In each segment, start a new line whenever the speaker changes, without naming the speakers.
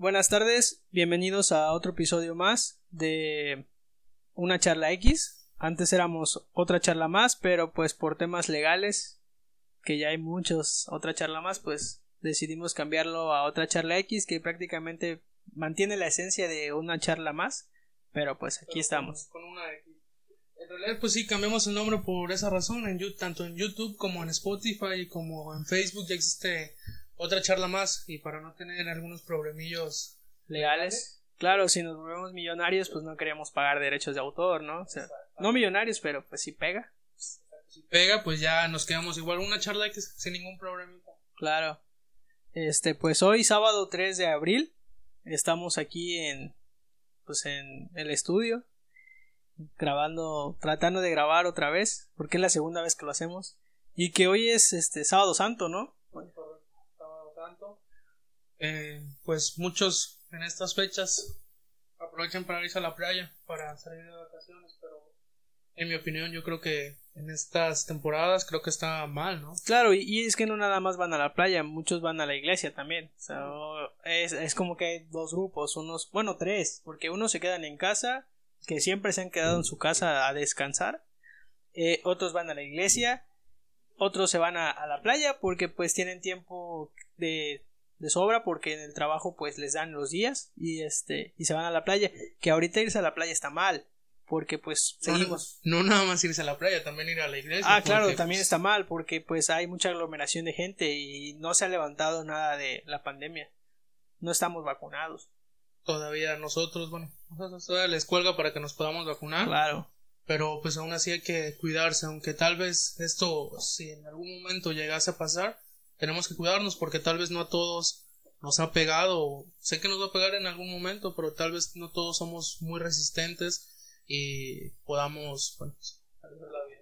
Buenas tardes, bienvenidos a otro episodio más de una charla X. Antes éramos otra charla más, pero pues por temas legales, que ya hay muchos, otra charla más, pues decidimos cambiarlo a otra charla X que prácticamente mantiene la esencia de una charla más, pero pues aquí estamos.
Con una X. En realidad, pues sí, cambiamos el nombre por esa razón. En, tanto en YouTube como en Spotify como en Facebook ya existe otra charla más. Y para no tener algunos problemillos
legales. Claro, si nos volvemos millonarios, pues no queríamos pagar derechos de autor, ¿no? O sea, no millonarios, pero pues sí pega.
si pega, pues ya nos quedamos igual una charla sin ningún problemita.
Claro. Este, pues hoy sábado 3 de abril estamos aquí en pues en el estudio grabando, tratando de grabar otra vez, porque es la segunda vez que lo hacemos y que hoy es este sábado santo, ¿no?
Eh, pues muchos en estas fechas aprovechan para irse a la playa, para salir de vacaciones, pero en mi opinión yo creo que en estas temporadas creo que está mal, ¿no?
Claro, y, y es que no nada más van a la playa, muchos van a la iglesia también. O- es, es como que hay dos grupos, unos, bueno, tres, porque unos se quedan en casa, que siempre se han quedado en su casa a descansar, eh, otros van a la iglesia, otros se van a, a la playa porque pues tienen tiempo de, de sobra porque en el trabajo pues les dan los días y este y se van a la playa, que ahorita irse a la playa está mal, porque pues seguimos
No, no nada más irse a la playa, también ir a la iglesia.
Ah, claro,
porque,
también
pues,
está mal porque pues hay mucha aglomeración de gente y no se ha levantado nada de la pandemia. No estamos vacunados.
Todavía nosotros, bueno, nosotros todavía les cuelga para que nos podamos vacunar.
Claro.
Pero pues aún así hay que cuidarse, aunque tal vez esto, si en algún momento llegase a pasar, tenemos que cuidarnos porque tal vez no a todos nos ha pegado. Sé que nos va a pegar en algún momento, pero tal vez no todos somos muy resistentes y podamos, bueno,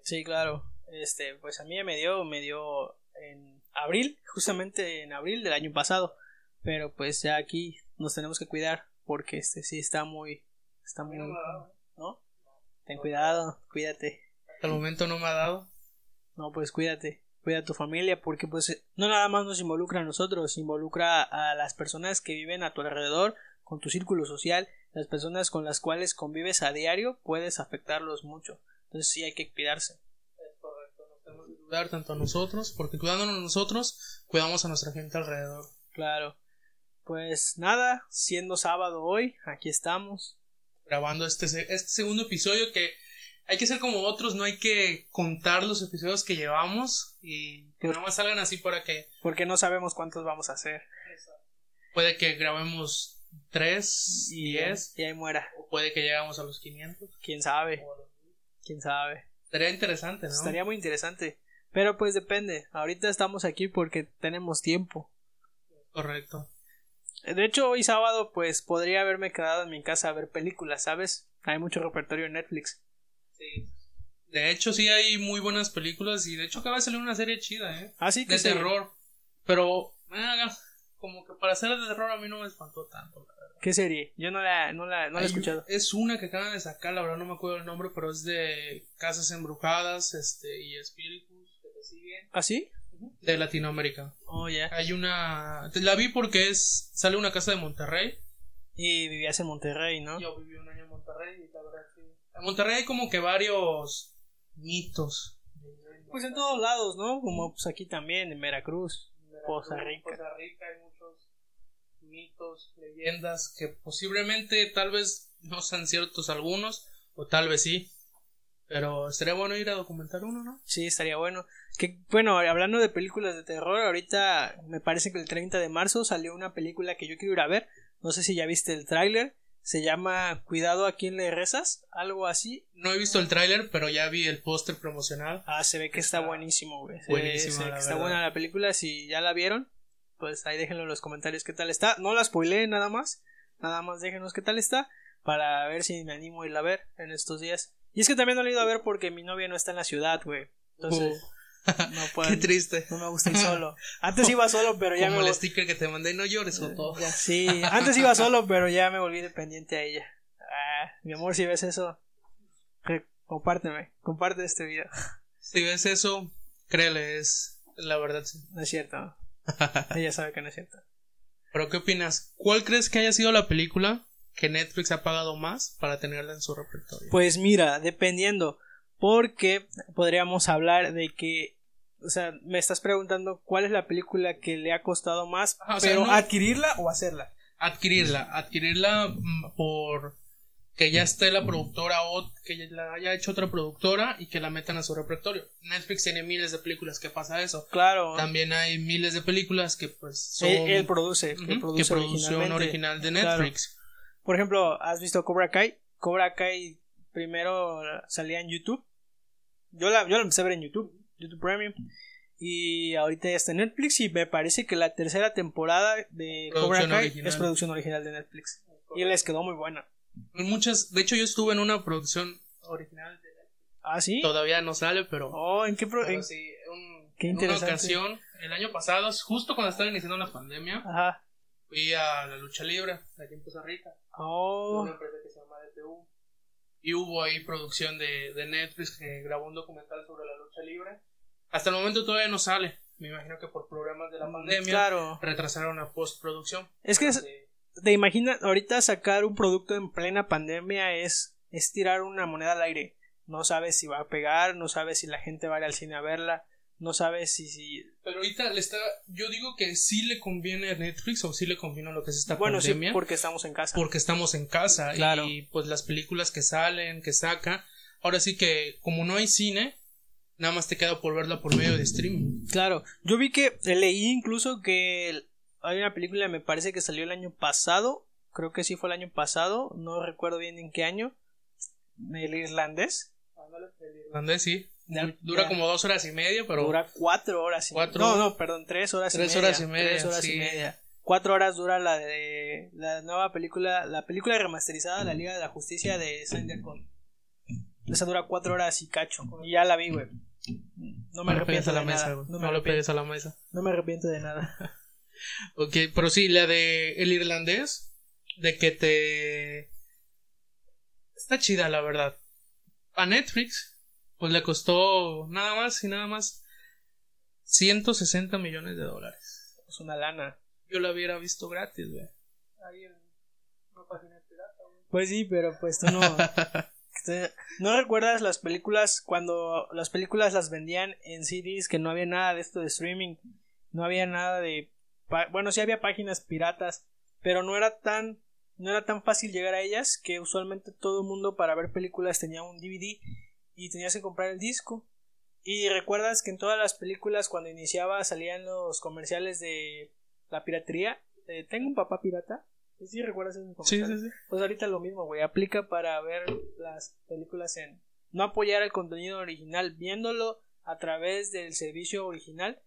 Sí, claro. Este, pues a mí me dio, me dio en abril, justamente en abril del año pasado. Pero pues ya aquí nos tenemos que cuidar porque este sí está muy, está muy, ¿no? Ten cuidado, cuídate.
hasta el momento no me ha dado.
No, pues cuídate, cuida a tu familia porque pues no nada más nos involucra a nosotros, involucra a las personas que viven a tu alrededor, con tu círculo social, las personas con las cuales convives a diario, puedes afectarlos mucho. Entonces sí hay que cuidarse.
Es correcto, nos tenemos que cuidar tanto a nosotros, porque cuidándonos nosotros, cuidamos a nuestra gente alrededor.
Claro. Pues nada, siendo sábado hoy, aquí estamos.
grabando este, este segundo episodio que hay que ser como otros, no hay que contar los episodios que llevamos y que nada más salgan así para que
Porque no sabemos cuántos vamos a hacer.
puede que grabemos 3 y 10
Y ahí muera.
o puede que llegamos a los 500.
Quién sabe. Quién sabe.
Estaría interesante, ¿no?
Estaría muy interesante. Pero pues depende. Ahorita estamos aquí porque tenemos tiempo.
Correcto.
De hecho, hoy sábado, pues podría haberme quedado en mi casa a ver películas, ¿sabes? Hay mucho repertorio en Netflix.
Sí. De hecho, sí hay muy buenas películas y de hecho acaba de salir una serie chida, ¿eh?
Así que
De terror. Pero, ah, como que para ser de terror a mí no me espantó tanto, la verdad.
¿Qué serie? Yo no la, no la, no la he escuchado.
Es una que acaban de sacar, la verdad no me acuerdo el nombre, pero es de casas embrujadas este, y espíritus que te siguen.
¿Ah, sí?
De Latinoamérica.
Oh, ya.
Hay una. La vi porque es. Sale una casa de Monterrey.
Y vivías en Monterrey, ¿no?
Yo viví un año en Monterrey y la verdad. En Monterrey hay como que varios mitos.
Pues en todos lados, ¿no? Como pues aquí también, en Veracruz. Poza Rica.
Poza Rica hay muchos mitos, leyendas que posiblemente tal vez no sean ciertos algunos, o tal vez sí. Pero estaría bueno ir a documentar uno, ¿no?
Sí, estaría bueno. Que, bueno, hablando de películas de terror, ahorita me parece que el 30 de marzo salió una película que yo quiero ir a ver. No sé si ya viste el tráiler. Se llama Cuidado a quien le rezas, algo así.
No he visto el tráiler, pero ya vi el póster promocional.
Ah, se ve que está,
Está
buenísimo, güey. Se,
buenísimo,
ve- se ve
la
que está buena la película. Si ya la vieron, pues ahí déjenlo en los comentarios qué tal está. No la spoileé nada más. Nada más déjenos qué tal está. Para ver si me animo a irla a ver en estos días. Y es que también no la he ido a ver porque mi novia no está en la ciudad, güey. Entonces, no puedo.
Qué triste.
No me gusta ir solo. Antes iba solo, pero ya
Como
me
el
vol-
sticker que te mandé, no llores o todo.
ya, Sí, antes iba solo, pero ya me volví dependiente a ella. Ah, mi amor, si ves eso, compárteme, comparte este video.
Si ves eso, créele, es la verdad. sí.
No es cierto. ella sabe que no es cierto.
Pero ¿qué opinas? ¿Cuál crees que haya sido la película que Netflix ha pagado más para tenerla en su repertorio?
Pues mira, dependiendo, porque podríamos hablar de que, o sea, me estás preguntando cuál es la película que le ha costado más,
Ajá, o sea,
pero
no-
adquirirla o hacerla.
adquirirla, adquirirla mm, por que ya esté la productora o que ya la haya hecho otra productora y que la metan a su repertorio. Netflix tiene miles de películas que pasa eso.
Claro,
También hay miles de películas que pues son
él, él produce, que
que
produce
producción
originalmente.
original de
Claro.
Netflix.
Por ejemplo, ¿has visto Cobra Kai? Cobra Kai primero salía en YouTube. Yo la, yo la empecé a ver en YouTube, YouTube Premium. Y ahorita ya está en Netflix y me parece que la tercera temporada de Cobra Kai
original.
es producción original de Netflix. Y les quedó muy buena.
Muchas, de hecho yo estuve en una producción original de
¿Ah, sí?
todavía no sale, pero,
Oh, ¿en qué pro-
pero
en-
sí, un-
Qué
en una
interesante.
ocasión el año pasado, justo cuando estaba iniciando la pandemia,
Ajá.
fui a la lucha libre aquí en Costa Rica.
Oh,
una empresa que se llama DTU. Y hubo ahí producción de, de Netflix que grabó un documental sobre la lucha libre. Hasta el momento todavía no sale. Me imagino que por problemas de la pandemia
Mm, claro.
retrasaron la postproducción.
Es que
Eh,
¿Te imaginas ahorita sacar un producto en plena pandemia es, es tirar una moneda al aire? No sabes si va a pegar, no sabes si la gente va a ir al cine a verla, no sabes si... si...
Pero ahorita le está. Yo digo que sí le conviene a Netflix o sí le conviene lo que es esta
Bueno, sí,
pandemia.
porque estamos en casa.
porque estamos en casa
Claro.
y pues las películas que salen, que saca. Ahora sí que como no hay cine, nada más te queda por verla por medio de streaming.
Claro, yo vi que eh, leí incluso que el- hay una película, me parece que salió el año pasado, creo que sí fue el año pasado, no recuerdo bien en qué año, el irlandés.
Andrés, sí. Dura
ya.
como dos horas y media, pero
Dura cuatro horas y
Cuatro-
No, no, perdón, tres horas
Tres
y media.
horas y media,
Tres horas y media. Cuatro horas dura la de la nueva película, la película remasterizada de la Liga de la Justicia de Snyder con. Esa dura cuatro horas y cacho. Y ya la vi, güey. No me
no
arrepiento de
mesa,
nada. No
No,
me, arrepiento,
pegues a la mesa.
no me arrepiento de nada.
Ok, pero sí, la de El Irlandés, de que te... Está chida, la verdad. A Netflix, pues le costó nada más y nada más 160 millones de dólares.
Es una lana.
Yo la hubiera visto gratis, güey. Ahí en una página pirata, güey.
Pues sí, pero pues tú no. ¿No recuerdas las películas cuando las películas las vendían en CDs que no había nada de esto de streaming? No había nada de bueno, sí había páginas piratas, pero no era tan no era tan fácil llegar a ellas que usualmente todo el mundo para ver películas tenía un DVD y tenías que comprar el disco. Y recuerdas que en todas las películas cuando iniciaba salían los comerciales de la piratería, tengo un papá pirata. ¿Sí recuerdas esos
Sí,
comerciales?
sí, sí.
Pues ahorita lo mismo, güey. Aplica para ver las películas en. No apoyar el contenido original viéndolo a través del servicio original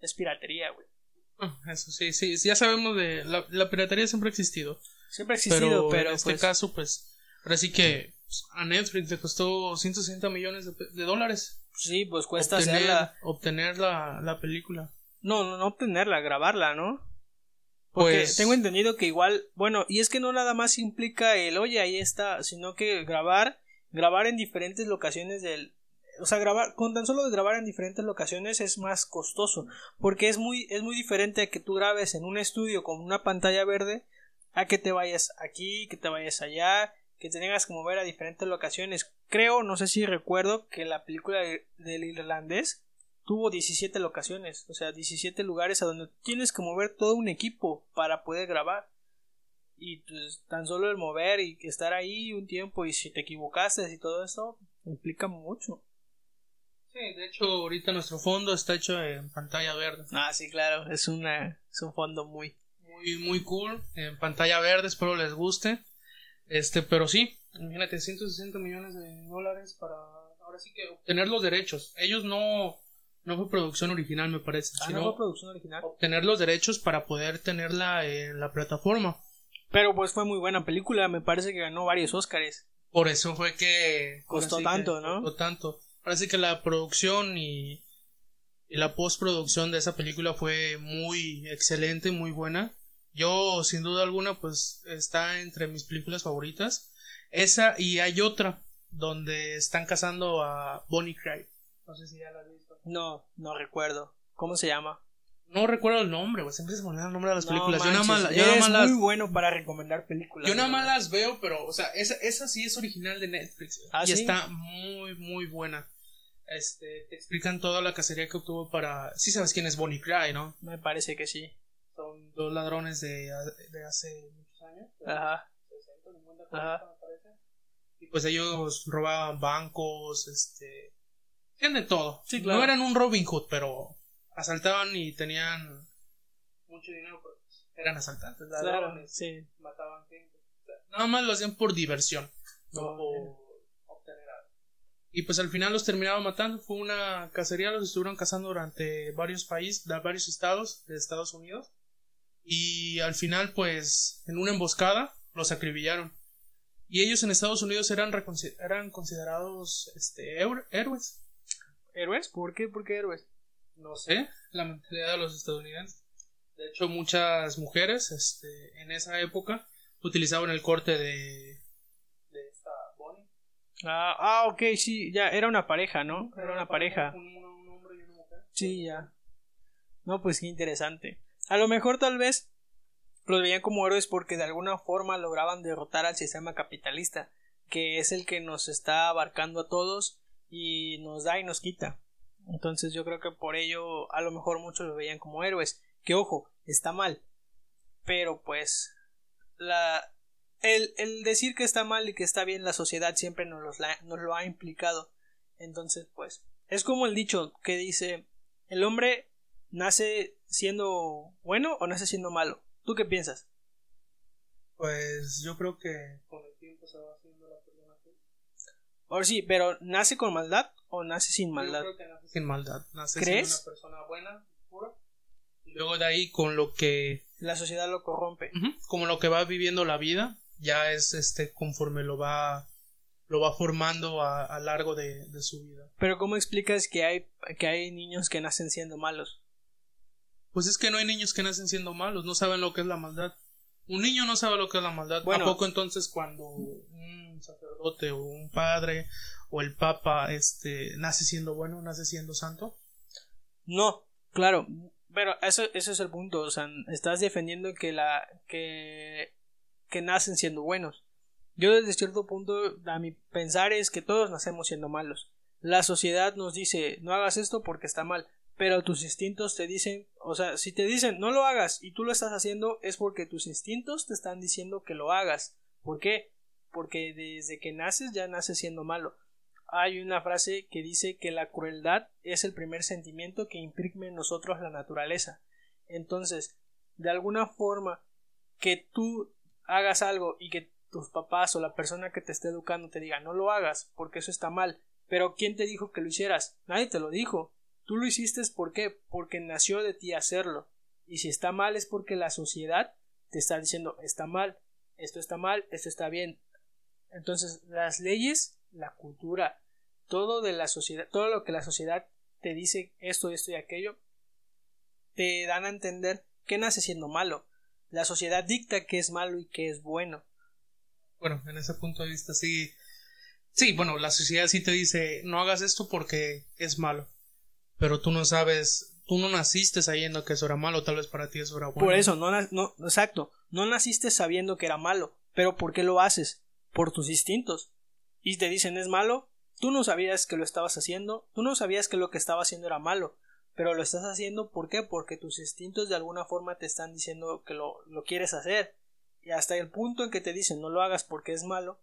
es piratería, güey.
Ah, Eso sí, sí, ya sabemos de... La, la piratería siempre ha existido.
Siempre ha existido,
pero,
pero,
en este
pues,
caso, pues... Ahora sí que a Netflix le costó 160 millones de, de dólares.
sí, pues cuesta
obtener,
hacerla.
obtener la, la película.
No, no, no obtenerla, grabarla, ¿no? Porque
Pues
tengo entendido que igual, bueno, y es que no nada más implica el oye, ahí está, sino que grabar, grabar en diferentes locaciones del, o sea, grabar, con tan solo de grabar en diferentes locaciones es más costoso, porque es muy, es muy diferente a que tú grabes en un estudio con una pantalla verde, a que te vayas aquí, que te vayas allá, que te tengas que mover a diferentes locaciones. Creo, no sé si recuerdo, que la película de- del irlandés tuvo 17 locaciones, o sea, 17 lugares a donde tienes que mover todo un equipo para poder grabar. Y pues tan solo el mover y estar ahí un tiempo y si te equivocaste y todo eso implica mucho.
Sí, de hecho, ahorita nuestro fondo está hecho en pantalla verde.
Ah, sí, claro, es una es un fondo muy
Muy, muy cool. En pantalla verde, espero les guste. Este, pero sí, imagínate, 160 millones de dólares para ahora sí que obtener los derechos. Ellos no, no fue producción original, me parece,
ah,
sino
no fue producción original.
obtener los derechos para poder tenerla en la plataforma.
Pero pues fue muy buena película, me parece que ganó varios Óscares.
Por eso fue que
Costó
que
tanto, ¿no?
Costó tanto. Sí que la producción y, y la postproducción de esa película fue muy excelente, muy buena. Yo, sin duda alguna, pues está entre mis películas favoritas. Esa y hay otra donde están cazando a Bonnie Clyde. No sé si ya la has visto.
No, no recuerdo. ¿Cómo se llama?
No recuerdo el nombre, güey. Siempre se me olvida el nombre de las películas. yo nada más, yo nada
eres
más las,
muy bueno para recomendar películas.
yo nada más las veo, pero, o sea, esa, esa sí es original de Netflix.
¿Ah,
y
sí?
está muy, muy buena. Este, te explican toda la cacería que obtuvo para. Sí sabes quién es Bonnie Cry, ¿no?
Me parece que sí.
Dos ladrones de, de hace muchos años.
Ajá.
60, 50,
Ajá.
40, me parece. Y pues ellos robaban bancos, este. De todo.
Sí, claro.
No eran un Robin Hood, pero asaltaban y tenían mucho dinero, pero eran asaltantes,
Claro,
ladrones,
sí.
mataban gente. O sea, nada más lo hacían por diversión, no por obtener algo. Y pues al final los terminaban matando. Fue una cacería, los estuvieron cazando durante varios países, varios estados de Estados Unidos. Y al final, pues, en una emboscada, los acribillaron. Y ellos en Estados Unidos eran, eran considerados este, héro- héroes.
¿Héroes? ¿Por qué? ¿Por qué héroes?
No sé, la mentalidad de los estadounidenses. De hecho, muchas mujeres este, en esa época utilizaban el corte de, de esta Bonnie.
Ah, ah, ok, sí, ya, era una pareja, ¿no? Era una pareja.
Un, un hombre y una mujer.
Sí, ya. No, pues qué interesante. A lo mejor tal vez los veían como héroes porque de alguna forma lograban derrotar al sistema capitalista, que es el que nos está abarcando a todos y nos da y nos quita. Entonces yo creo que por ello a lo mejor muchos los veían como héroes. Que ojo, está mal. Pero pues la el, el decir que está mal y que está bien la sociedad siempre nos, los nos lo ha implicado. Entonces, pues, es como el dicho que dice, el hombre nace siendo bueno o nace siendo malo. ¿Tú qué piensas?
Pues yo creo que con el tiempo se va haciendo la persona así.
Ahora sí, pero ¿nace con maldad o nace sin
Yo
maldad?
creo que nace sin maldad. Nace
¿Crees?
siendo una persona buena, pura. Y luego de ahí con lo que
La sociedad lo corrompe.
Como lo que va viviendo la vida ya es este conforme lo va lo va formando a, a largo de, de su vida
Pero ¿cómo explicas que hay, que hay niños que nacen siendo malos?
Pues es que no hay niños que nacen siendo malos no saben lo que es la maldad un niño no sabe lo que es la maldad
Bueno.
a poco entonces cuando un sacerdote o un padre o el papa este nace siendo bueno nace siendo santo
No, claro, pero eso, eso es el punto, o sea, estás defendiendo que la que que nacen siendo buenos. Yo desde cierto punto a mi pensar es que todos nacemos siendo malos. La sociedad nos dice no hagas esto porque está mal, pero tus instintos te dicen, o sea, si te dicen no lo hagas y tú lo estás haciendo es porque tus instintos te están diciendo que lo hagas. ¿Por qué? Porque desde que naces ya naces siendo malo hay una frase que dice que la crueldad es el primer sentimiento que imprime en nosotros la naturaleza. Entonces, de alguna forma que tú hagas algo y que tus papás o la persona que te esté educando te diga no lo hagas porque eso está mal, pero ¿quién te dijo que lo hicieras? Nadie te lo dijo. Tú lo hiciste ¿por qué? Porque nació de ti hacerlo. Y si está mal es porque la sociedad te está diciendo está mal, esto está mal, esto está bien. Entonces, las leyes, la cultura, todo de la sociedad, todo lo que la sociedad te dice esto, esto y aquello, te dan a entender que nace siendo malo. La sociedad dicta que es malo y que es bueno.
bueno en ese punto de vista sí sí bueno la sociedad sí te dice no hagas esto porque es malo pero tú no sabes tú no naciste sabiendo que eso era malo tal vez para ti eso era bueno
Por eso, no, no, exacto, no naciste sabiendo que era malo, pero ¿por qué lo haces? Por tus instintos. Y te dicen es malo, tú no sabías que lo estabas haciendo, tú no sabías que lo que estaba haciendo era malo, pero lo estás haciendo ¿por qué? Porque tus instintos de alguna forma te están diciendo que lo, lo quieres hacer. Y hasta el punto en que te dicen no lo hagas porque es malo,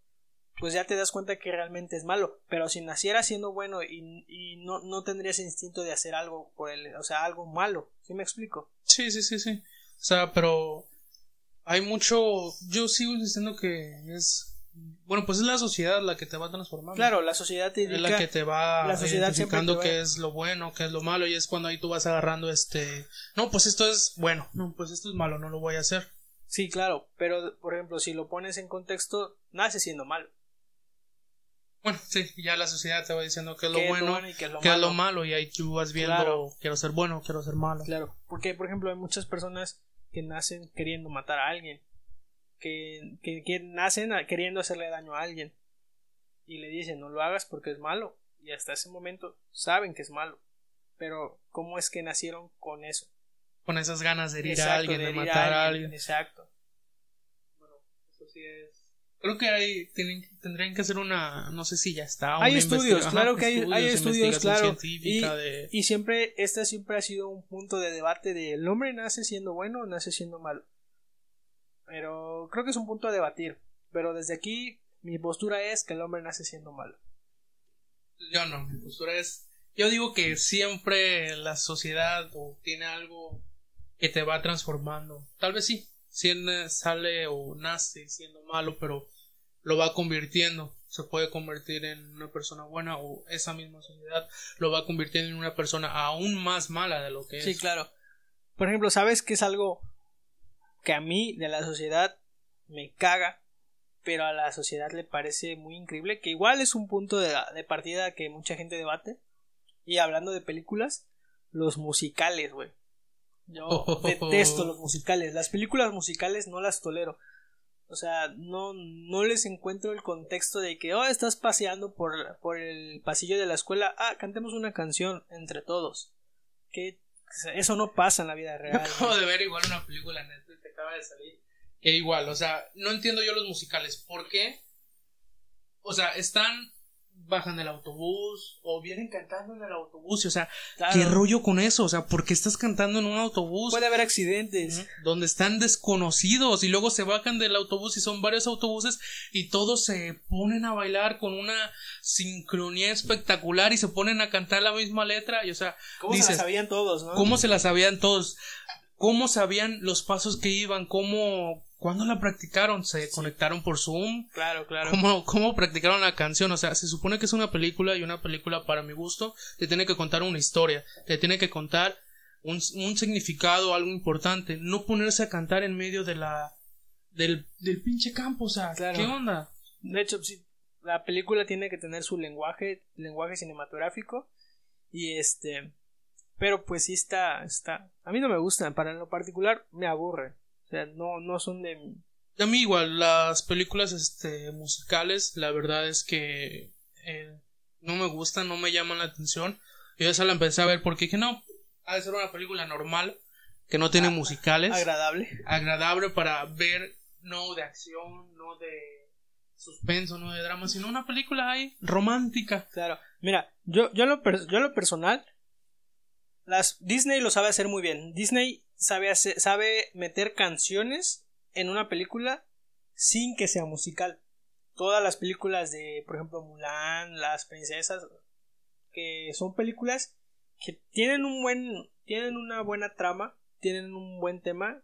pues ya te das cuenta que realmente es malo. Pero si nacieras siendo bueno y, y no, no tendrías instinto de hacer algo por el, o sea, algo malo. ¿Sí me explico?
sí sí sí sí o sea pero hay mucho yo sigo diciendo que es bueno pues es la sociedad la que te va transformando
Claro, la sociedad te
es la que te va
la sociedad
identificando qué es lo bueno qué es lo malo y es cuando ahí tú vas agarrando este no pues esto es bueno no pues esto es malo no lo voy a hacer
Sí, claro, pero por ejemplo, si lo pones en contexto, nace siendo malo.
Bueno sí ya la sociedad te va diciendo qué es lo
¿Qué es lo
bueno
qué es lo
qué es lo
malo?
malo y ahí tú vas viendo
Claro.
quiero ser bueno quiero ser malo
Claro, porque por ejemplo hay muchas personas que nacen queriendo matar a alguien, que, que, que nacen a- queriendo hacerle daño a alguien y le dicen no lo hagas porque es malo y hasta ese momento saben que es malo, pero ¿cómo es que nacieron con eso?
con esas ganas de herir
Exacto,
a alguien, de,
herir a
matar a alguien.
Exacto.
Bueno, eso sí es. Creo que hay, tienen, tendrían que hacer una, no sé si ya está.
Hay estudios, claro que hay, hay estudios, claro. Y,
de-
y siempre, este siempre ha sido un punto de debate de el hombre nace siendo bueno o nace siendo malo. Pero creo que es un punto a debatir. Pero desde aquí, mi postura es que el hombre nace siendo malo.
Yo no, mi postura es. Yo digo que siempre la sociedad o tiene algo que te va transformando. Tal vez sí, sale o nace siendo malo, pero lo va convirtiendo. Se puede convertir en una persona buena o esa misma sociedad lo va convirtiendo en una persona aún más mala de lo que es.
Sí, claro. Por ejemplo, ¿sabes qué es algo que a mí de la sociedad me caga, pero a la sociedad le parece muy increíble? Que igual es un punto de, de partida que mucha gente debate. Y hablando de películas, los musicales, güey. Yo detesto los musicales. Las películas musicales no las tolero. O sea, no, no les encuentro el contexto de que, oh, estás paseando por, por el pasillo de la escuela. Ah, cantemos una canción entre todos. Que eso no pasa en la vida real.
Acabo de ver igual una película en Netflix que acaba de salir. Que igual, o sea, no entiendo yo los musicales. ¿Por qué? O sea, están, bajan del autobús o vienen cantando en el autobús. y, O sea,
Claro.
¿qué rollo con eso? O sea, ¿por qué estás cantando en un autobús?
Puede haber accidentes.
Donde están desconocidos y luego se bajan del autobús y son varios autobuses y todos se ponen a bailar con una sincronía espectacular y se ponen a cantar la misma letra y o sea,
¿Cómo se la sabían todos, no?
¿Cómo se la sabían todos? ¿Cómo sabían los pasos que iban? ¿Cómo, cuándo la practicaron? ¿Se conectaron por Zoom?
Claro, claro.
¿Cómo, ¿Cómo practicaron la canción? O sea, se supone que es una película y una película para mi gusto te tiene que contar una historia, te tiene que contar un, un significado, algo importante, no ponerse a cantar en medio de la del, del pinche campo, o sea,
Claro.
¿qué onda?
De hecho, sí, la película tiene que tener su lenguaje, lenguaje cinematográfico. Y este. Pero pues sí está, está. A mí no me gusta, para lo particular me aburre. O sea, no, no son de
A mí igual, las películas este, musicales, la verdad es que eh, no me gustan, no me llaman la atención. Yo esa la empecé a ver porque dije, no, ha de ser una película normal, que no tiene musicales,
agradable.
agradable para ver, no de acción, no de suspenso, no de drama, sino una película ahí romántica.
Claro. Mira, yo, yo, lo, yo lo personal. Las, Disney lo sabe hacer muy bien. Disney sabe, sabe meter canciones en una película sin que sea musical. Todas las películas de, por ejemplo, Mulan, Las Princesas, que son películas que tienen un buen, tienen una buena trama, tienen un buen tema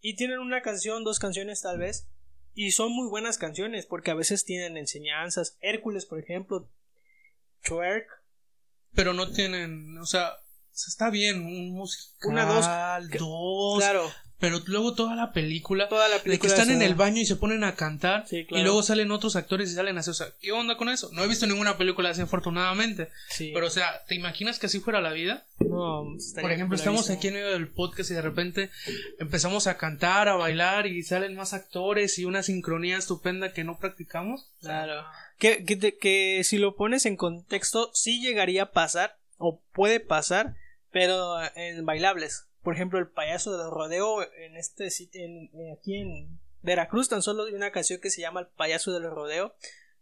y tienen una canción, dos canciones tal vez, y son muy buenas canciones porque a veces tienen enseñanzas. Hércules, por ejemplo, Twerk,
Pero no tienen, o sea, está bien, un musical,
Una, dos,
dos,
claro,
pero luego toda la película
toda la
de que están en el baño y se ponen a cantar
Sí, claro.
y luego salen otros actores y salen así, o sea, ¿qué onda con eso? No he visto ninguna película así afortunadamente,
Sí.
pero o sea, ¿te imaginas que así fuera la vida?
No,
Por ejemplo, estamos aquí en medio del podcast y de repente empezamos a cantar, a bailar y salen más actores y una sincronía estupenda que no practicamos.
Claro. Que, que, que si lo pones en contexto, sí llegaría a pasar, o puede pasar, pero en bailables. Por ejemplo, el payaso del rodeo en este sitio, en, en- aquí en Veracruz, tan solo hay una canción que se llama El payaso del rodeo,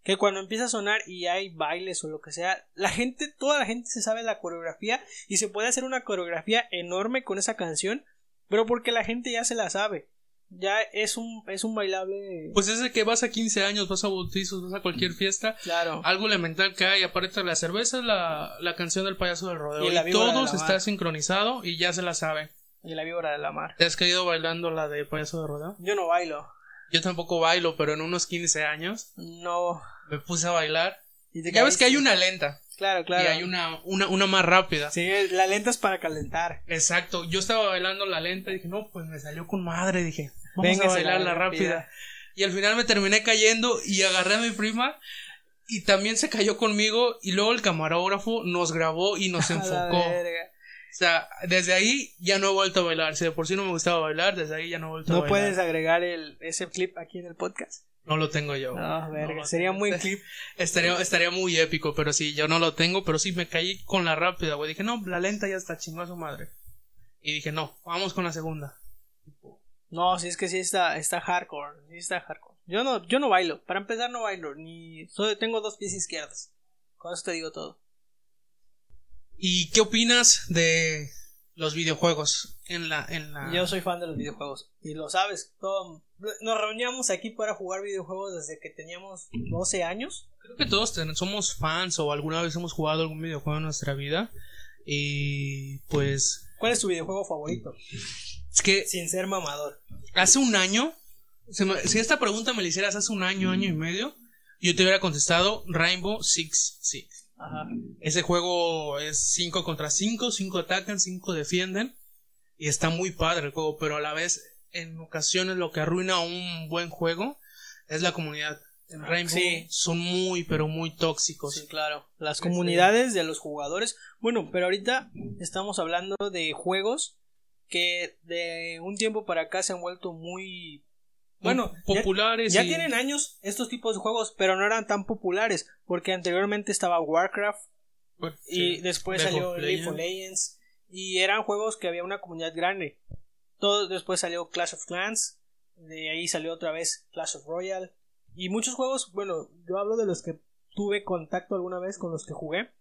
que cuando empieza a sonar y hay bailes o lo que sea, la gente, toda la gente se sabe la coreografía y se puede hacer una coreografía enorme con esa canción, pero porque la gente ya se la sabe. Ya es un, es un bailable.
Pues es de que vas a 15 años, vas a bautizos, vas a cualquier fiesta,
claro.
algo elemental que hay, aparte de la cerveza, la, la canción del payaso del rodeo.
Y
Y,
de
todos está sincronizado y ya se la saben.
Y la víbora de la mar.
¿Te has caído bailando la de payaso del rodeo?
Yo no bailo.
Yo tampoco bailo, pero en unos 15 años
No.
me puse a bailar.
Y te
Ya ves que hay una lenta
Claro, claro.
y hay una, una, una más rápida.
Sí, la lenta es para calentar.
Exacto, yo estaba bailando la lenta y dije, no, pues me salió con madre, dije, vamos
Véngase
a bailar
la rápida.
rápida. Y al final me terminé cayendo y agarré a mi prima y también se cayó conmigo y luego el camarógrafo nos grabó y nos enfocó. O sea, desde ahí ya no he vuelto a bailar. Si de por sí no me gustaba bailar, desde ahí ya no he vuelto a
¿No
bailar.
puedes agregar el, ese clip aquí en el podcast?
No lo tengo yo.
No, verga. Sería muy clip.
Estaría, estaría muy épico, pero sí, yo no lo tengo, pero sí me caí con la rápida, güey. Dije, no, la lenta ya está chingó a su madre. Y dije, no, vamos con la segunda.
No, si es que sí está, está hardcore, sí está hardcore. Yo no, yo no bailo, para empezar no bailo, ni solo tengo dos pies izquierdas. Con eso te digo todo.
¿Y qué opinas de los videojuegos en la, en la...
Yo soy fan de los videojuegos. Y lo sabes, todo... nos reuníamos aquí para jugar videojuegos desde que teníamos 12 años.
Creo que todos somos fans o alguna vez hemos jugado algún videojuego en nuestra vida. Y pues...
¿Cuál es tu videojuego favorito?
Es que...
Sin ser mamador.
Hace un año... si esta pregunta me la hicieras hace un año, año y medio, yo te hubiera contestado Rainbow Six Siege. Ese juego es 5 contra 5, 5 atacan, 5 defienden. Y está muy padre el juego, pero a la vez, en ocasiones, lo que arruina un buen juego es la comunidad. En Rainbow son muy, pero muy tóxicos.
Sí, claro. Las comunidades de los jugadores. Bueno, pero ahorita estamos hablando de juegos que de un tiempo para acá se han vuelto muy bueno,
populares.
Ya, tienen años estos tipos de juegos, pero no eran tan populares, porque anteriormente estaba Warcraft y después salió League of Legends y eran juegos que había una comunidad grande. Todo después salió Clash of Clans, de ahí salió otra vez Clash of Royale y muchos juegos, bueno, yo hablo de los que tuve contacto alguna vez con los que jugué.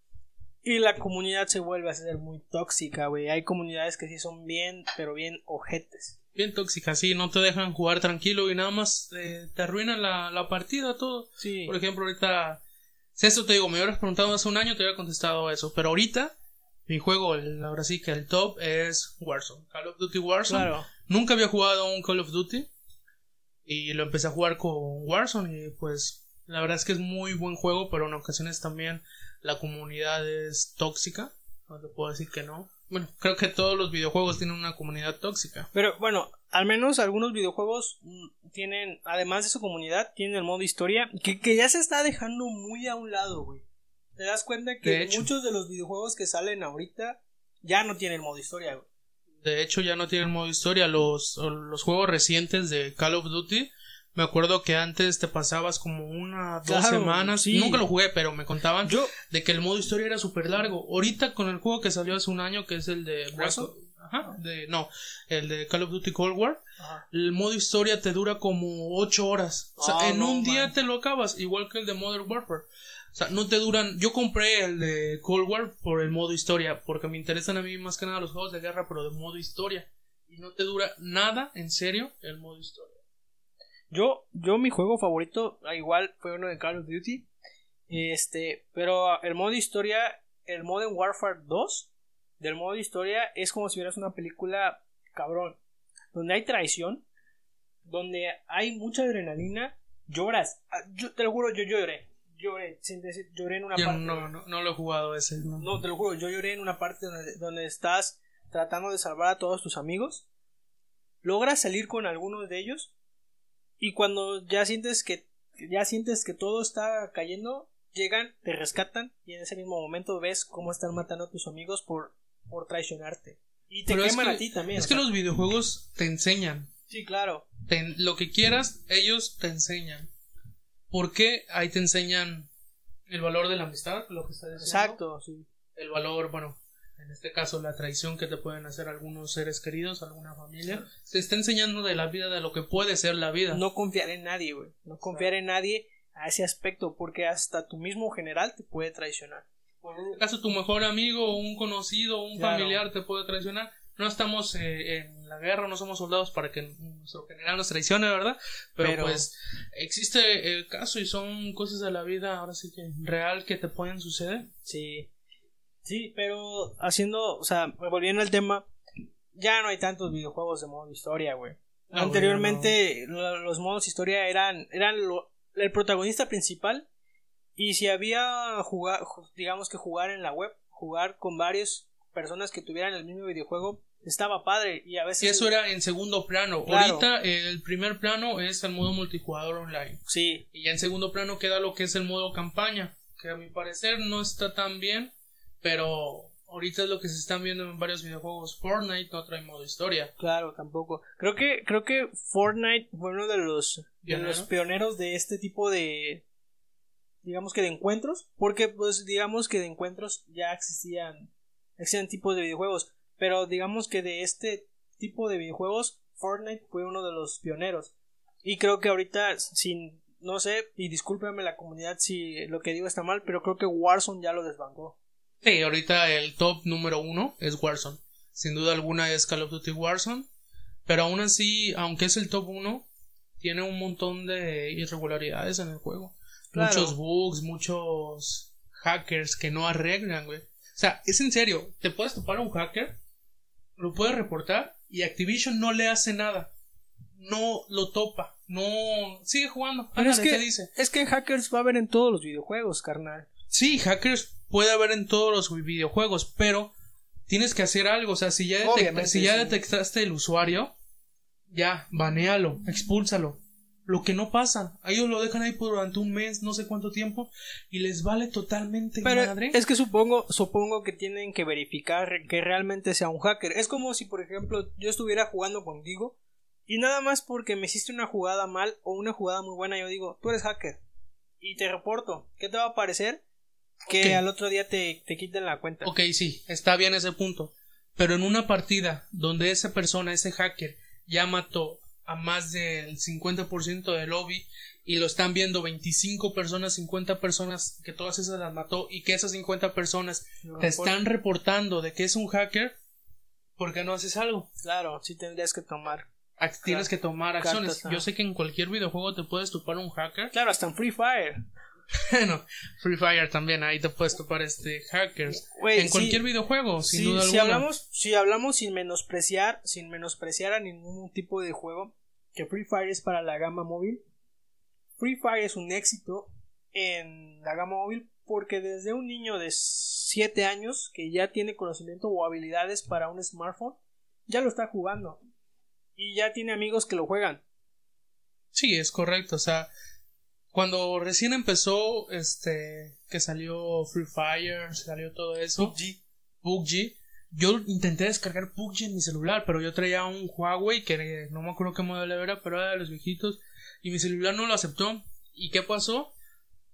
Y la comunidad se vuelve a ser muy tóxica, güey. Hay comunidades que sí son bien, pero bien ojetes
bien tóxica, sí, no te dejan jugar tranquilo y nada más eh, te arruinan la, la, partida, todo.
Sí.
Por ejemplo, ahorita, si eso te digo, me hubieras preguntado hace un año, te hubiera contestado eso, pero ahorita, mi juego, ahora sí que el top es Warzone, Call of Duty Warzone. Claro. Nunca había jugado un Call of Duty y lo empecé a jugar con Warzone y pues la verdad es que es muy buen juego, pero en ocasiones también la comunidad es tóxica, no te puedo decir que no. Bueno, creo que todos los videojuegos tienen una comunidad tóxica.
Pero bueno, al menos algunos videojuegos mm, tienen, además de su comunidad, tienen el modo historia, que, que ya se está dejando muy a un lado, güey. Te das cuenta que muchos de los videojuegos que salen ahorita ya no tienen modo historia, güey.
De hecho, ya no tienen modo historia. Los, los juegos recientes de Call of Duty me acuerdo que antes te pasabas como una, dos semanas. Nunca lo jugué, pero me contaban Yo... de que el modo historia era súper largo. Ahorita con el juego que salió hace un año, que es el de Ajá, de, no, el de Call of Duty Cold War, el modo historia te dura como ocho horas. O sea, ah, en un día te lo acabas, igual que el de Modern Warfare. O sea, no te duran. Yo compré el de Cold War por el modo historia, porque me interesan a mí más que nada los juegos de guerra, pero de modo historia. Y no te dura nada, en serio, el modo historia.
Yo, yo mi juego favorito, ah, igual fue uno de Call of Duty. Este, pero el modo historia, el Modern Warfare 2, del modo historia, es como si vieras una película cabrón. Donde hay traición, donde hay mucha adrenalina, lloras. Ah, yo, te lo juro, yo lloré. Lloré, sin decir, lloré en una parte.
No, no, no lo he jugado ese. No.
no, te lo juro, yo lloré en una parte donde, donde estás tratando de salvar a todos tus amigos. Logras salir con algunos de ellos y cuando ya sientes que ya sientes que todo está cayendo, llegan, te rescatan y en ese mismo momento ves cómo están matando a tus amigos por, por traicionarte. Y te queman a ti también.
Es que los videojuegos te enseñan.
Sí, claro.
lo que quieras, ellos te enseñan. ¿Por qué? Ahí te enseñan el valor de la amistad, lo que está diciendo.
Exacto, sí.
El valor, bueno, en este caso la traición que te pueden hacer algunos seres queridos, alguna familia, te está enseñando de la vida, de lo que puede ser la vida.
No confiar en nadie, güey. No confiar en nadie a ese aspecto, porque hasta tu mismo general te puede traicionar.
en este caso tu mejor amigo, un conocido, un familiar te puede traicionar. No estamos eh, en la guerra, no somos soldados para que nuestro general nos traicione, ¿verdad? Pero, Pero, pues existe el caso y son cosas de la vida, ahora sí que real que te pueden suceder.
Sí. Sí, pero haciendo, o sea, volviendo al tema, ya no hay tantos videojuegos de modo historia, güey. Anteriormente los modos historia eran eran el protagonista principal y si había jugar, digamos que jugar en la web, jugar con varias personas que tuvieran el mismo videojuego, estaba padre y a veces
eso era en segundo plano. Ahorita el primer plano es el modo multijugador online.
Sí.
Y ya en segundo plano queda lo que es el modo campaña, que a mi parecer no está tan bien pero ahorita es lo que se están viendo en varios videojuegos. Fortnite no trae modo historia.
Claro, tampoco. Creo que, creo que Fortnite fue uno de los, de los pioneros de este tipo de, digamos que de encuentros. Porque, pues, digamos que de encuentros ya existían, existían tipos de videojuegos. Pero digamos que de este tipo de videojuegos, Fortnite fue uno de los pioneros. Y creo que ahorita, sin, no sé, y discúlpeme la comunidad si lo que digo está mal, pero creo que Warzone ya lo desbancó.
Sí, ahorita el top número uno es Warzone. Sin duda alguna es Call of Duty Warzone. Pero aún así, aunque es el top uno, tiene un montón de irregularidades en el juego. Muchos bugs, muchos hackers que no arreglan, güey. O sea, es en serio, te puedes topar a un hacker, lo puedes reportar y Activision no le hace nada. No lo topa, no sigue jugando.
Pero es que,
dice?
es que hackers va a haber en todos los videojuegos, carnal.
Sí, hackers puede haber en todos los videojuegos, pero tienes que hacer algo. O sea, si ya, si ya detectaste el usuario, ya, banealo, expúlsalo. Lo que no pasa, ellos lo dejan ahí por durante un mes, no sé cuánto tiempo, y les vale totalmente
Pero
madre.
Es que supongo, supongo que tienen que verificar que realmente sea un hacker. Es como si, por ejemplo, yo estuviera jugando contigo y nada más porque me hiciste una jugada mal o una jugada muy buena, yo digo, tú eres hacker. Y te reporto. ¿Qué te va a parecer? Que al otro día te, te quiten la cuenta.
Ok, sí, está bien ese punto. Pero en una partida donde esa persona, ese hacker, ya mató a más del 50% del lobby y lo están viendo 25 personas, 50 personas, que todas esas las mató y que esas 50 personas te están reportando de que es un hacker, ¿por qué no haces algo?
Claro, sí tendrías que tomar.
Tienes que tomar acciones. Yo sé que en cualquier videojuego te puedes topar un hacker.
Claro, hasta en Free Fire.
bueno, Free Fire también, ahí te puedes topar este hackers. en cualquier videojuego, sin duda
si Hablamos, si hablamos sin menospreciar, sin menospreciar a ningún tipo de juego, que Free Fire es para la gama móvil. Free Fire es un éxito en la gama móvil porque desde un niño de 7 años que ya tiene conocimiento o habilidades para un smartphone, ya lo está jugando. Y ya tiene amigos que lo juegan.
Sí, es correcto. O sea, cuando recién empezó, este, que salió Free Fire, salió todo eso. PUBG. Yo intenté descargar PUBG en mi celular, pero yo traía un Huawei que no me acuerdo qué modelo era, pero era de los viejitos. Y mi celular no lo aceptó. ¿Y qué pasó?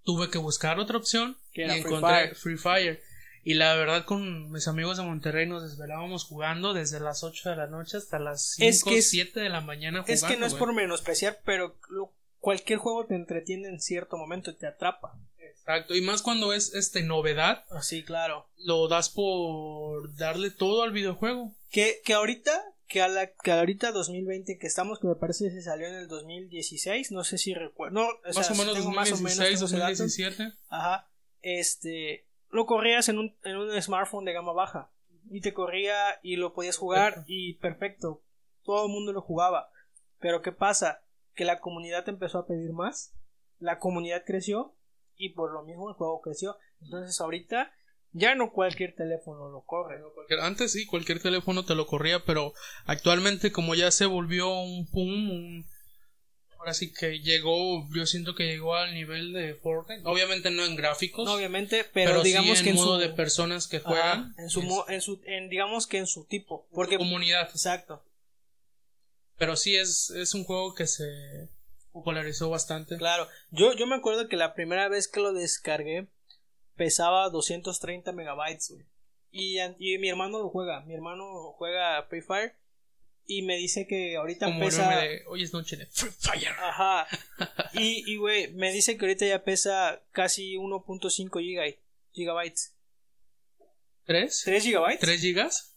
Tuve que buscar otra opción y encontré Free Fire. Y la verdad, con mis amigos de Monterrey nos desvelábamos jugando desde las 8 de la noche hasta las 5 o 7 de la mañana
jugando. Es que no es por menospreciar, pero lo cualquier juego te entretiene en cierto momento y te atrapa.
Exacto, y más cuando es este novedad.
Así, ah, claro.
Lo das por darle todo al videojuego.
Que, que ahorita, que a la, que ahorita 2020 que estamos, que me parece que se salió en el 2016, no sé si recuerdo. No,
más, o menos 2016, más o menos
2017. Ajá. Este, lo corrías en un, en un smartphone de gama baja. Y te corría y lo podías jugar y perfecto. Todo el mundo lo jugaba. Pero ¿qué pasa? Que la comunidad empezó a pedir más, la comunidad creció y por lo mismo el juego creció. Entonces ahorita ya no cualquier teléfono lo corre.
Antes sí, cualquier teléfono te lo corría, pero actualmente como ya se volvió un pum, ahora sí que llegó, yo siento que llegó al nivel de Fortnite. Obviamente no en gráficos.
obviamente, pero, digamos que
en modo de personas que juegan.
en su, en su en, digamos que en su tipo, porque
comunidad.
Exacto.
Pero sí es, es un juego que se popularizó bastante.
Claro, yo, yo me acuerdo que la primera vez que lo descargué pesaba 230 megabytes, Y, y mi hermano lo juega, mi hermano juega Free Fire y me dice que ahorita pesa.
Hoy es noche de Free Fire.
Ajá. y, y, güey, me dice que ahorita ya pesa casi 1.5 gigabytes.
¿Tres?
¿Tres gigabytes?
¿Tres gigas?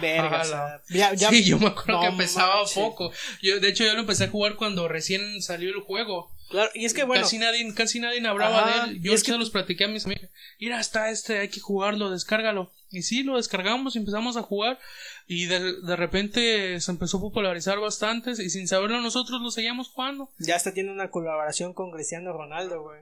Verga,
sí, yo me acuerdo que empezaba poco. Yo, de hecho, yo lo empecé a jugar cuando recién salió el juego.
Claro, y es que bueno.
Casi nadie, casi nadie hablaba de él. Yo es que los platiqué a mis amigos. Mira, está este, hay que jugarlo, descárgalo. Y sí, lo descargamos y empezamos a jugar. Y de, de repente se empezó a popularizar bastante. Y sin saberlo, nosotros lo seguíamos jugando.
Ya está tiene una colaboración con Cristiano Ronaldo, güey.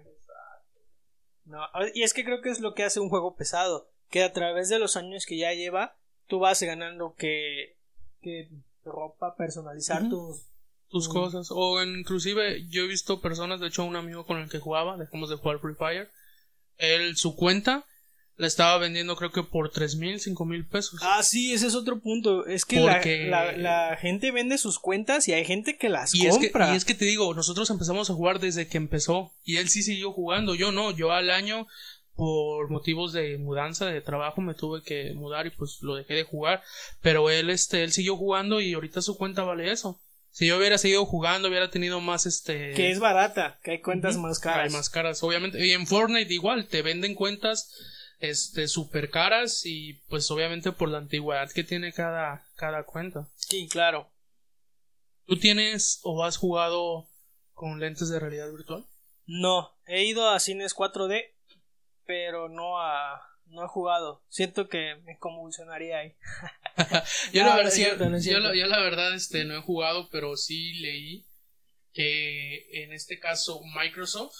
No, y es que creo que es lo que hace un juego pesado. Que a través de los años que ya lleva tú vas ganando que, que ropa, personalizar tus
tus cosas o inclusive yo he visto personas de hecho un amigo con el que jugaba dejamos de jugar Free Fire él su cuenta la estaba vendiendo creo que por tres mil, cinco mil pesos.
Ah, sí, ese es otro punto. Es que la, la, gente vende sus cuentas y hay gente que las compra.
y es que te digo, nosotros empezamos a jugar desde que empezó y él sí siguió jugando, yo no, yo al año por motivos de mudanza de trabajo me tuve que mudar y pues lo dejé de jugar. Pero él este él siguió jugando y ahorita su cuenta vale eso. Si yo hubiera seguido jugando hubiera tenido más este
que es barata que hay cuentas más caras.
hay más caras obviamente. Y en Fortnite igual te venden cuentas este super caras y pues obviamente por la antigüedad que tiene cada cada cuenta.
Sí claro.
Tú tienes o has jugado con lentes de realidad virtual
no he ido a cines 4D pero no ha, no ha jugado. Siento que me convulsionaría ahí.
yo, la verdad, yo, la, verdad este, no he jugado, pero sí leí que en este caso Microsoft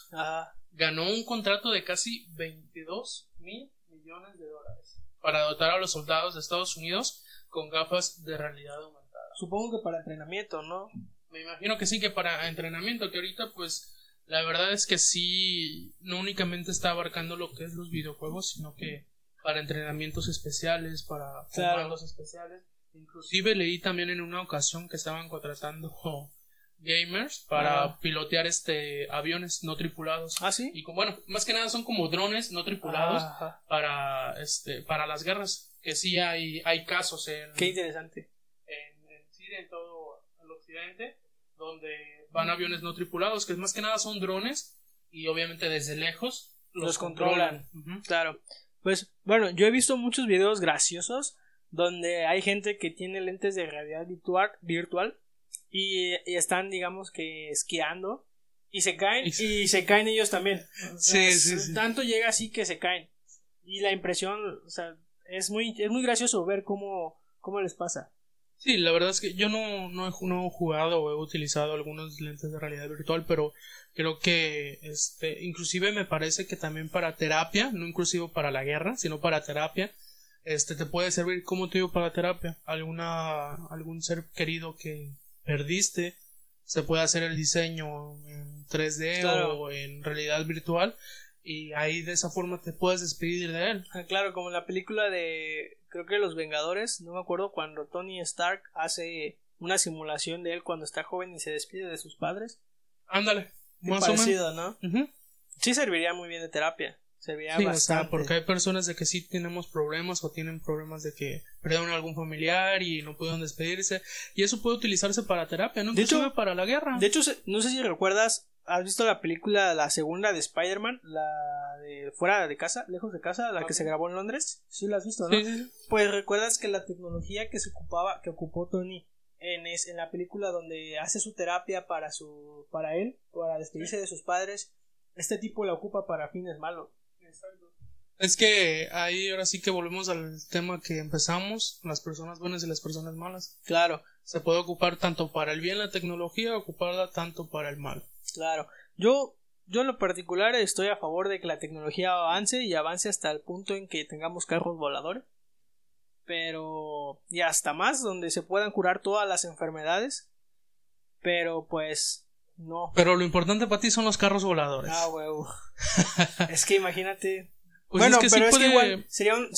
ganó un contrato de casi 22 mil millones de dólares para dotar a los soldados de Estados Unidos con gafas de realidad aumentada.
Supongo que para entrenamiento, ¿no?
Me imagino que sí, que para entrenamiento, que ahorita pues la verdad es que sí, no únicamente está abarcando lo que es los videojuegos, sino que para entrenamientos especiales, para comandos especiales. Inclusive leí también en una ocasión que estaban contratando gamers para pilotear este aviones no tripulados.
Ah, sí.
Y bueno, más que nada son como drones no tripulados para este para las guerras, que sí hay hay casos en
Qué interesante.
En, en sí en todo el occidente donde van aviones no tripulados, que más que nada son drones y obviamente desde lejos
los, controlan. Claro. Pues bueno, yo he visto muchos videos graciosos donde hay gente que tiene lentes de realidad virtual, virtual y, están digamos que esquiando y se caen y, se caen ellos también.
Sí, sí, sí.
Tanto llega así que se caen. Y la impresión, o sea, es muy, es muy gracioso ver cómo, cómo les pasa.
Sí, la verdad es que yo no, no, he, no he jugado o he utilizado algunos lentes de realidad virtual, pero creo que este, inclusive me parece que también para terapia, no inclusive para la guerra, sino para terapia, este te puede servir como te digo para terapia, alguna algún ser querido que perdiste, se puede hacer el diseño en 3D o en realidad virtual y ahí de esa forma te puedes despedir de él.
Ah, claro, como en la película de creo que Los Vengadores, no me acuerdo cuando Tony Stark hace una simulación de él cuando está joven y se despide de sus padres.
Ándale,
más parecido, ¿no? Sí serviría muy bien de terapia. Serviría bastante.
porque hay personas de que sí tenemos problemas o tienen problemas de que perdieron algún familiar y no pudieron despedirse y eso puede utilizarse para terapia, ¿no? De hecho, para la guerra.
De hecho, no sé si recuerdas ¿Has visto la película, la segunda de Spider-Man? La de fuera de casa, lejos de casa, la que se grabó en Londres. Sí, la has visto, ¿no? Pues recuerdas que la tecnología que se ocupaba, que ocupó Tony en, es, en la película donde hace su terapia para su, para él, para despedirse de sus padres, este tipo la ocupa para fines malos.
Exacto. Es que ahí ahora sí que volvemos al tema que empezamos, las personas buenas y las personas malas.
Claro.
Se puede ocupar tanto para el bien la tecnología, ocuparla tanto para el mal.
Claro. Yo, yo en lo particular estoy a favor de que la tecnología avance y avance hasta el punto en que tengamos carros voladores. Pero. y hasta más, donde se puedan curar todas las enfermedades. Pero pues. No.
Pero lo importante para ti son los carros voladores.
Ah, huevo. es que imagínate. Pues bueno, pero es que igual sería un.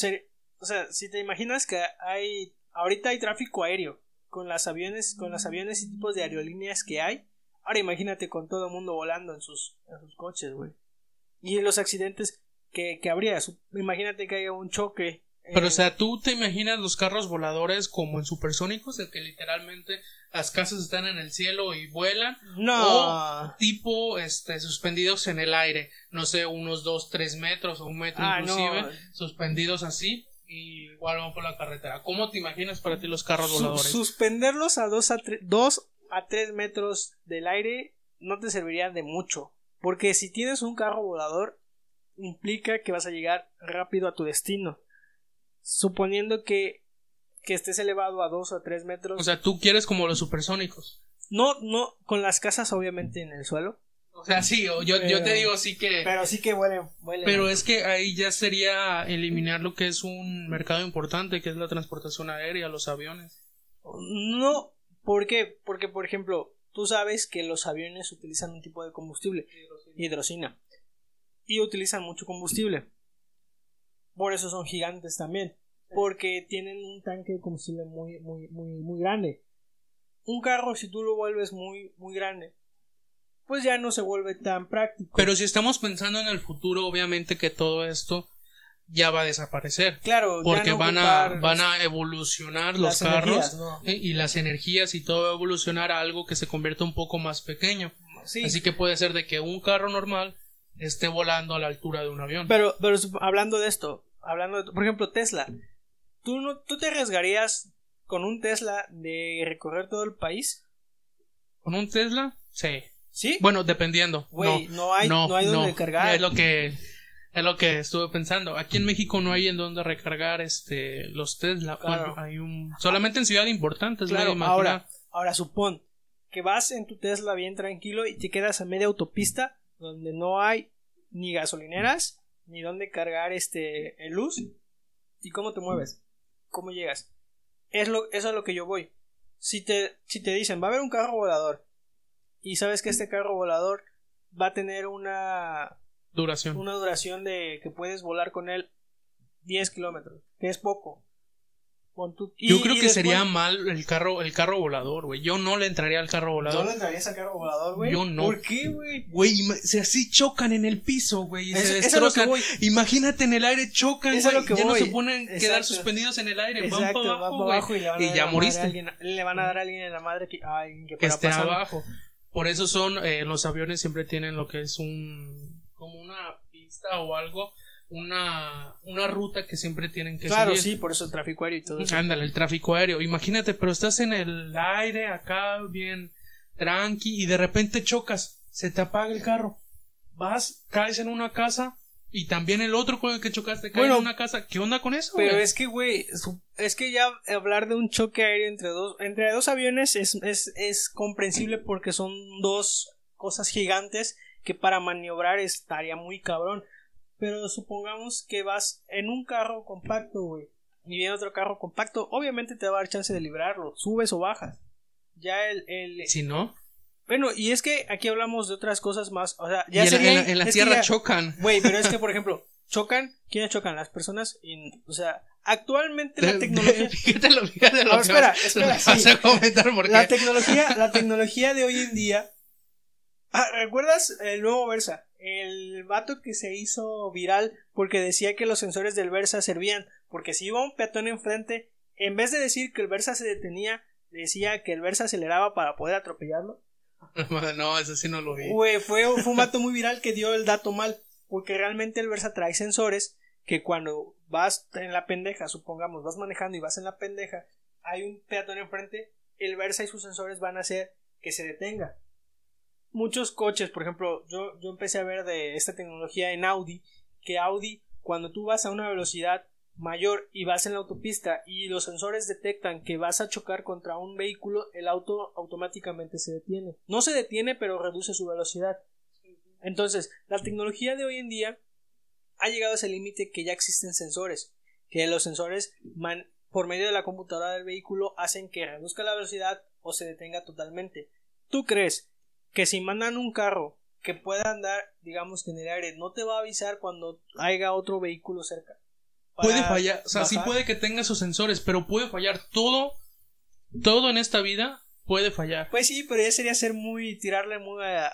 o sea, si te imaginas que hay. Ahorita hay tráfico aéreo. Con las aviones, con los aviones y tipos de aerolíneas que hay Ahora imagínate con todo el mundo volando en sus, en sus coches, güey. Y los accidentes que, que habría. Imagínate que haya un choque.
Pero, o sea, ¿tú te imaginas los carros voladores como en supersónicos? De que literalmente las casas están en el cielo y vuelan.
No.
O tipo, este, suspendidos en el aire. No sé, unos dos, tres metros o un metro ah, inclusive. Suspendidos así. Y igual por la carretera. ¿Cómo te imaginas para ti los carros voladores?
suspenderlos a dos a tres, dos a 3 metros del aire no te serviría de mucho. Porque si tienes un carro volador, implica que vas a llegar rápido a tu destino. Suponiendo que, que estés elevado a 2 o 3 metros.
O sea, tú quieres como los supersónicos.
No, no, con las casas obviamente en el suelo.
O sea, sí, yo, yo te digo sí que...
Pero sí que vuelen,
Pero es que ahí ya sería eliminar lo que es un mercado importante, que es la transportación aérea, los aviones.
No, ¿Por qué? Porque, por ejemplo, tú sabes que los aviones utilizan un tipo de combustible, hidrocina, y utilizan mucho combustible. Por eso son gigantes también, porque tienen un tanque de combustible muy, muy, muy, muy grande. Un carro, si tú lo vuelves muy, muy grande, pues ya no se vuelve tan práctico.
Pero si estamos pensando en el futuro, obviamente que todo esto ya va a desaparecer.
Claro,
porque van a van a evolucionar los carros y las energías y todo va a evolucionar a algo que se convierta un poco más pequeño. Así que puede ser de que un carro normal esté volando a la altura de un avión.
Pero pero hablando de esto, hablando de, por ejemplo Tesla, ¿tú no tú te arriesgarías con un Tesla de recorrer todo el país?
¿Con un Tesla? Sí.
¿Sí?
Bueno, dependiendo.
Güey, no, hay, no, hay donde cargar.
Es lo que es lo que estuve pensando. Aquí en México no hay en donde recargar este los Tesla. hay un solamente en ciudades importantes.
Claro, ahora, ahora supón que vas en tu Tesla bien tranquilo y te quedas a media autopista donde no hay ni gasolineras ni donde cargar este el luz. ¿Y cómo te mueves? ¿Cómo llegas? Es lo, eso es a lo que yo voy. Si te, si te dicen va a haber un carro volador y sabes que este carro volador va a tener una
duración.
Una duración de que puedes volar con él 10 kilómetros, que es poco.
Yo creo que sería mal el carro, el carro volador, güey. Yo no le entraría al carro volador.
¿No le entrarías al carro volador, güey?
Yo no.
¿Por qué, güey?
Güey, se así chocan en el piso, güey, y se destrozan. Imagínate en el aire chocan, güey. Ya no se ponen quedar suspendidos en el aire, van para abajo, güey. Y, ya moriste.
le van a dar a alguien en la madre que, ay,
que, esté abajo. Por eso son eh, los aviones siempre tienen lo que es un como una pista o algo, una, una ruta que siempre tienen que
Claro, sí, por eso el tráfico aéreo y todo eso.
Ándale, el tráfico aéreo. Imagínate, pero estás en el aire acá, bien tranqui, y de repente chocas, se te apaga el carro. Vas, caes en una casa, y también el otro con el que chocaste cae en una casa. ¿Qué onda con eso?
Pero es que, güey, es que ya hablar de un choque aéreo entre dos, entre dos aviones es, es, es comprensible porque son dos cosas gigantes que para maniobrar estaría muy cabrón. Pero supongamos que vas en un carro compacto, güey, y viene otro carro compacto, obviamente te va a dar chance de librarlo, subes o bajas. Ya el... el
si no...
Bueno, y es que aquí hablamos de otras cosas más, o sea, ya
en, la, tierra chocan.
Güey, pero es que, por ejemplo, chocan, ¿quiénes chocan? Las personas, y, o sea, actualmente la tecnología...
fíjate lo, fíjate lo
espera, espera, La tecnología, la tecnología de hoy en día Ah, ¿recuerdas el nuevo Versa? El vato que se hizo viral porque decía que los sensores del Versa servían, porque si iba un peatón enfrente, en vez de decir que el Versa se detenía, decía que el Versa aceleraba para poder atropellarlo.
No, eso sí no lo vi.
fue, fue un vato muy viral que dio el dato mal, porque realmente el Versa trae sensores que cuando vas en la pendeja, supongamos, vas manejando y vas en la pendeja, hay un peatón enfrente, el Versa y sus sensores van a hacer que se detenga muchos coches, por ejemplo, yo, yo empecé a ver de esta tecnología en Audi, que Audi, cuando tú vas a una velocidad mayor y vas en la autopista y los sensores detectan que vas a chocar contra un vehículo, el auto automáticamente se detiene. No se detiene, pero reduce su velocidad. Entonces, la tecnología de hoy en día ha llegado a ese límite que ya existen sensores, que los sensores por medio de la computadora del vehículo hacen que reduzca la velocidad o se detenga totalmente. ¿Tú crees que si mandan un carro que pueda andar, digamos que en el aire, no te va a avisar cuando haya otro vehículo cerca.
Puede fallar, o sea, sí puede que tenga sus sensores, pero puede fallar todo, todo en esta vida puede fallar.
Pues sí, pero ya sería ser muy, tirarle muy a...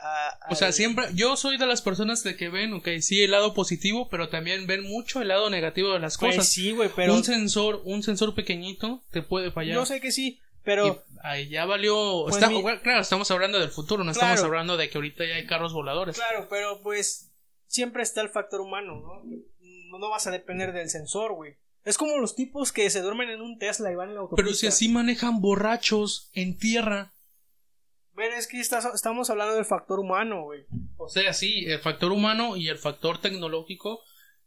o sea, siempre, yo soy de las personas de que ven, ok, sí, el lado positivo, pero también ven mucho el lado negativo de las pues cosas.
sí, güey, pero...
Un sensor, un sensor pequeñito te puede fallar.
Yo sé que sí, pero
ahí ya valió. Pues claro, estamos hablando del futuro, no estamos hablando de que ahorita ya hay carros voladores.
Claro, pero pues siempre está el factor humano, ¿no? No vas a depender del sensor, güey. Es como los tipos que se duermen en un Tesla y van en la autopista.
Pero si así manejan borrachos en tierra.
Pero es que estamos hablando del factor humano, güey.
O sea, sí, el factor humano y el factor tecnológico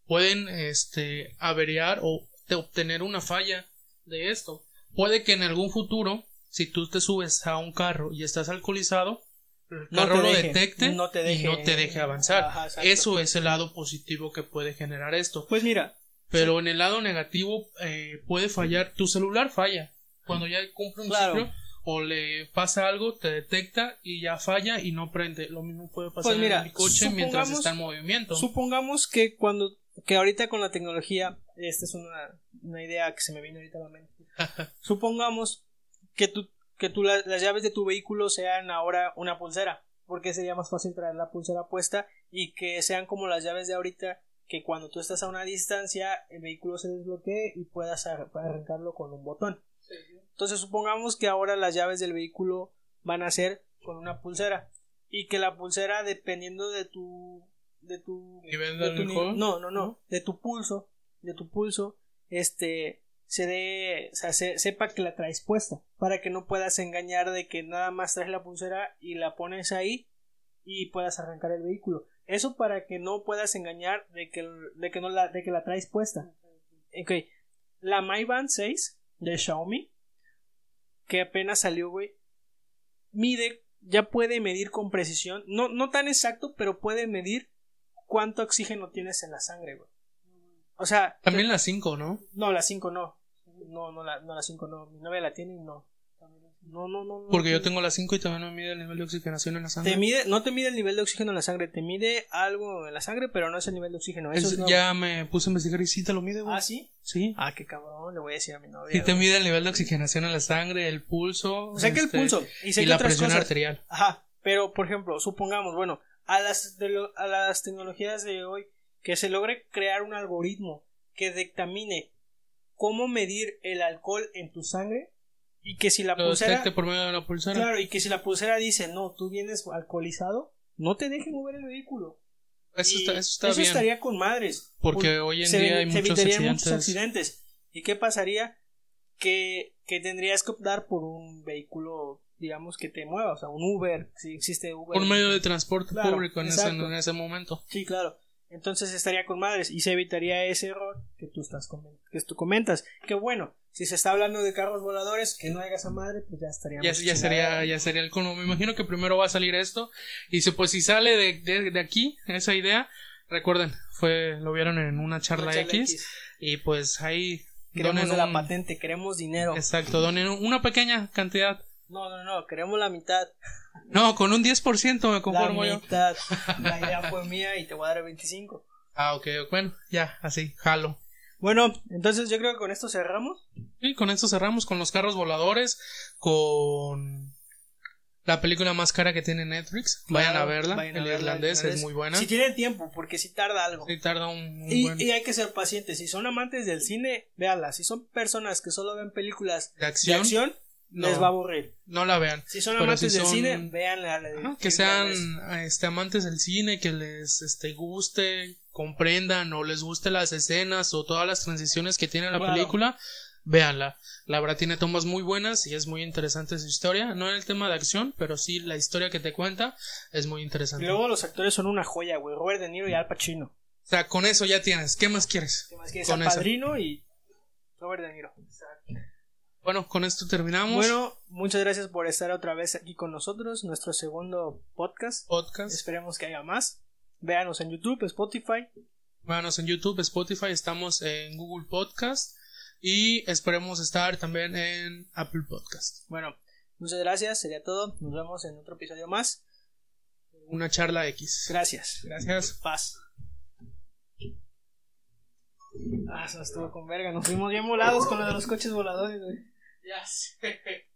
pueden este averiar o obtener una falla de esto. Puede que en algún futuro, si tú te subes a un carro y estás alcoholizado, el carro lo detecte y no te deje avanzar. Eso es el lado positivo que puede generar esto.
Pues mira.
Pero en el lado negativo eh, puede fallar. Tu celular falla. Cuando ya cumple un ciclo o le pasa algo, te detecta y ya falla y no prende. Lo mismo puede pasar pues en el coche mientras está en movimiento.
Supongamos que cuando que ahorita con la tecnología, esta es una, una idea que se me viene ahorita a la mente Supongamos que, tú, que tú las llaves de tu vehículo sean ahora una pulsera. porque sería más fácil traer la pulsera puesta y que sean como las llaves de ahorita que cuando tú estás a una distancia el vehículo se desbloquee y puedas arrancarlo con un botón. Entonces supongamos que ahora las llaves del vehículo van a ser con una pulsera y que la pulsera dependiendo de tu de tu
nivel
de no, no,
no,
de tu pulso, de tu pulso, este se dé, o sea, sepa que la traes puesta, para que no puedas engañar de que nada más traes la pulsera y la pones ahí y puedas arrancar el vehículo. Eso para que no puedas engañar de que, de que no la, de que la traes puesta. Ok, la My Band 6 de Xiaomi, que apenas salió, güey, mide, ya puede medir con precisión, no, no tan exacto, pero puede medir cuánto oxígeno tienes en la sangre, güey. O sea.
También la 5, ¿no?
No, la 5 no. No, no la, no la 5 no. Mi novia la tiene y no. No, no, no.
Porque yo tengo la 5 y también me mide el nivel de oxigenación en la sangre.
Te mide, no te mide el nivel de oxígeno en la sangre, te mide algo en la sangre, pero no es el nivel de oxígeno. Eso
ya me puse a investigar y sí te lo mide, güey.
¿Ah, sí?
Sí.
Ah, qué cabrón, le voy a decir a mi novia.
Sí te mide el nivel de oxigenación en la sangre, el pulso.
O sea que el este, pulso. Y, sé
y la presión arterial.
Ajá. Pero, por ejemplo, supongamos, bueno, a las, de lo, a las tecnologías de hoy, que se logre crear un algoritmo que dictamine cómo medir el alcohol en tu sangre y que si la pulsera
por medio de la pulsera.
Claro y que si la pulsera dice no tú vienes alcoholizado no te deje mover el vehículo.
Eso, está, eso, está
eso estaría con madres.
Porque hoy en día hay muchos accidentes.
muchos accidentes. y qué pasaría que, que tendrías que optar por un vehículo digamos que te mueva o sea un Uber si existe Uber.
Por medio de transporte público en ese, en ese momento.
Sí claro entonces estaría con madres y se evitaría ese error que tú estás que tú comentas. Que bueno si se está hablando de carros voladores que no hagas a madre pues ya estaría
ya, ya sería ya sería el me imagino que primero va a salir esto y si pues si sale de, de, aquí esa idea recuerden fue lo vieron en una charla, X, y pues ahí
queremos de la patente queremos dinero.
Exacto donen una pequeña cantidad
no no no queremos la mitad
no, con un 10% me conformo
la mitad. La idea fue mía y te voy a dar el 25.
Ah, ok, bueno, ya, así, jalo.
Bueno, entonces yo creo que con esto cerramos.
Sí, con esto cerramos con los carros voladores, con la película más cara que tiene Netflix. vayan a verla, el irlandés es muy buena.
Si tienen tiempo, porque si tarda algo.
Si tarda un,
y, y, hay que ser pacientes. Si son amantes del cine, véanla. Si son personas que solo ven películas de acción les va a aburrir.
No la vean.
Si son amantes del cine, véanla.
que sean este, amantes del cine, que les este, guste, comprendan o les guste las escenas o todas las transiciones que tiene la película, véanla. La verdad tiene tomas muy buenas y es muy interesante su historia. No en el tema de acción, pero sí la historia que te cuenta es muy interesante.
Y luego los actores son una joya, güey. Robert De Niro y Al Pacino.
O sea, con eso ya tienes. ¿Qué más quieres?
¿Qué más quieres? Con Padrino y Robert De Niro.
Bueno, con esto terminamos.
Bueno, muchas gracias por estar otra vez aquí con nosotros, nuestro segundo podcast.
Podcast.
Esperemos que haya más. Véanos en YouTube, Spotify.
Véanos en YouTube, Spotify, estamos en Google Podcast y esperemos estar también en Apple Podcast.
Bueno, muchas gracias, sería todo. Nos vemos en otro episodio más.
Una charla X.
Gracias.
Gracias.
Paz. Ah, eso estuvo con verga. Nos fuimos bien volados con lo de los coches voladores, güey.
Ya sé.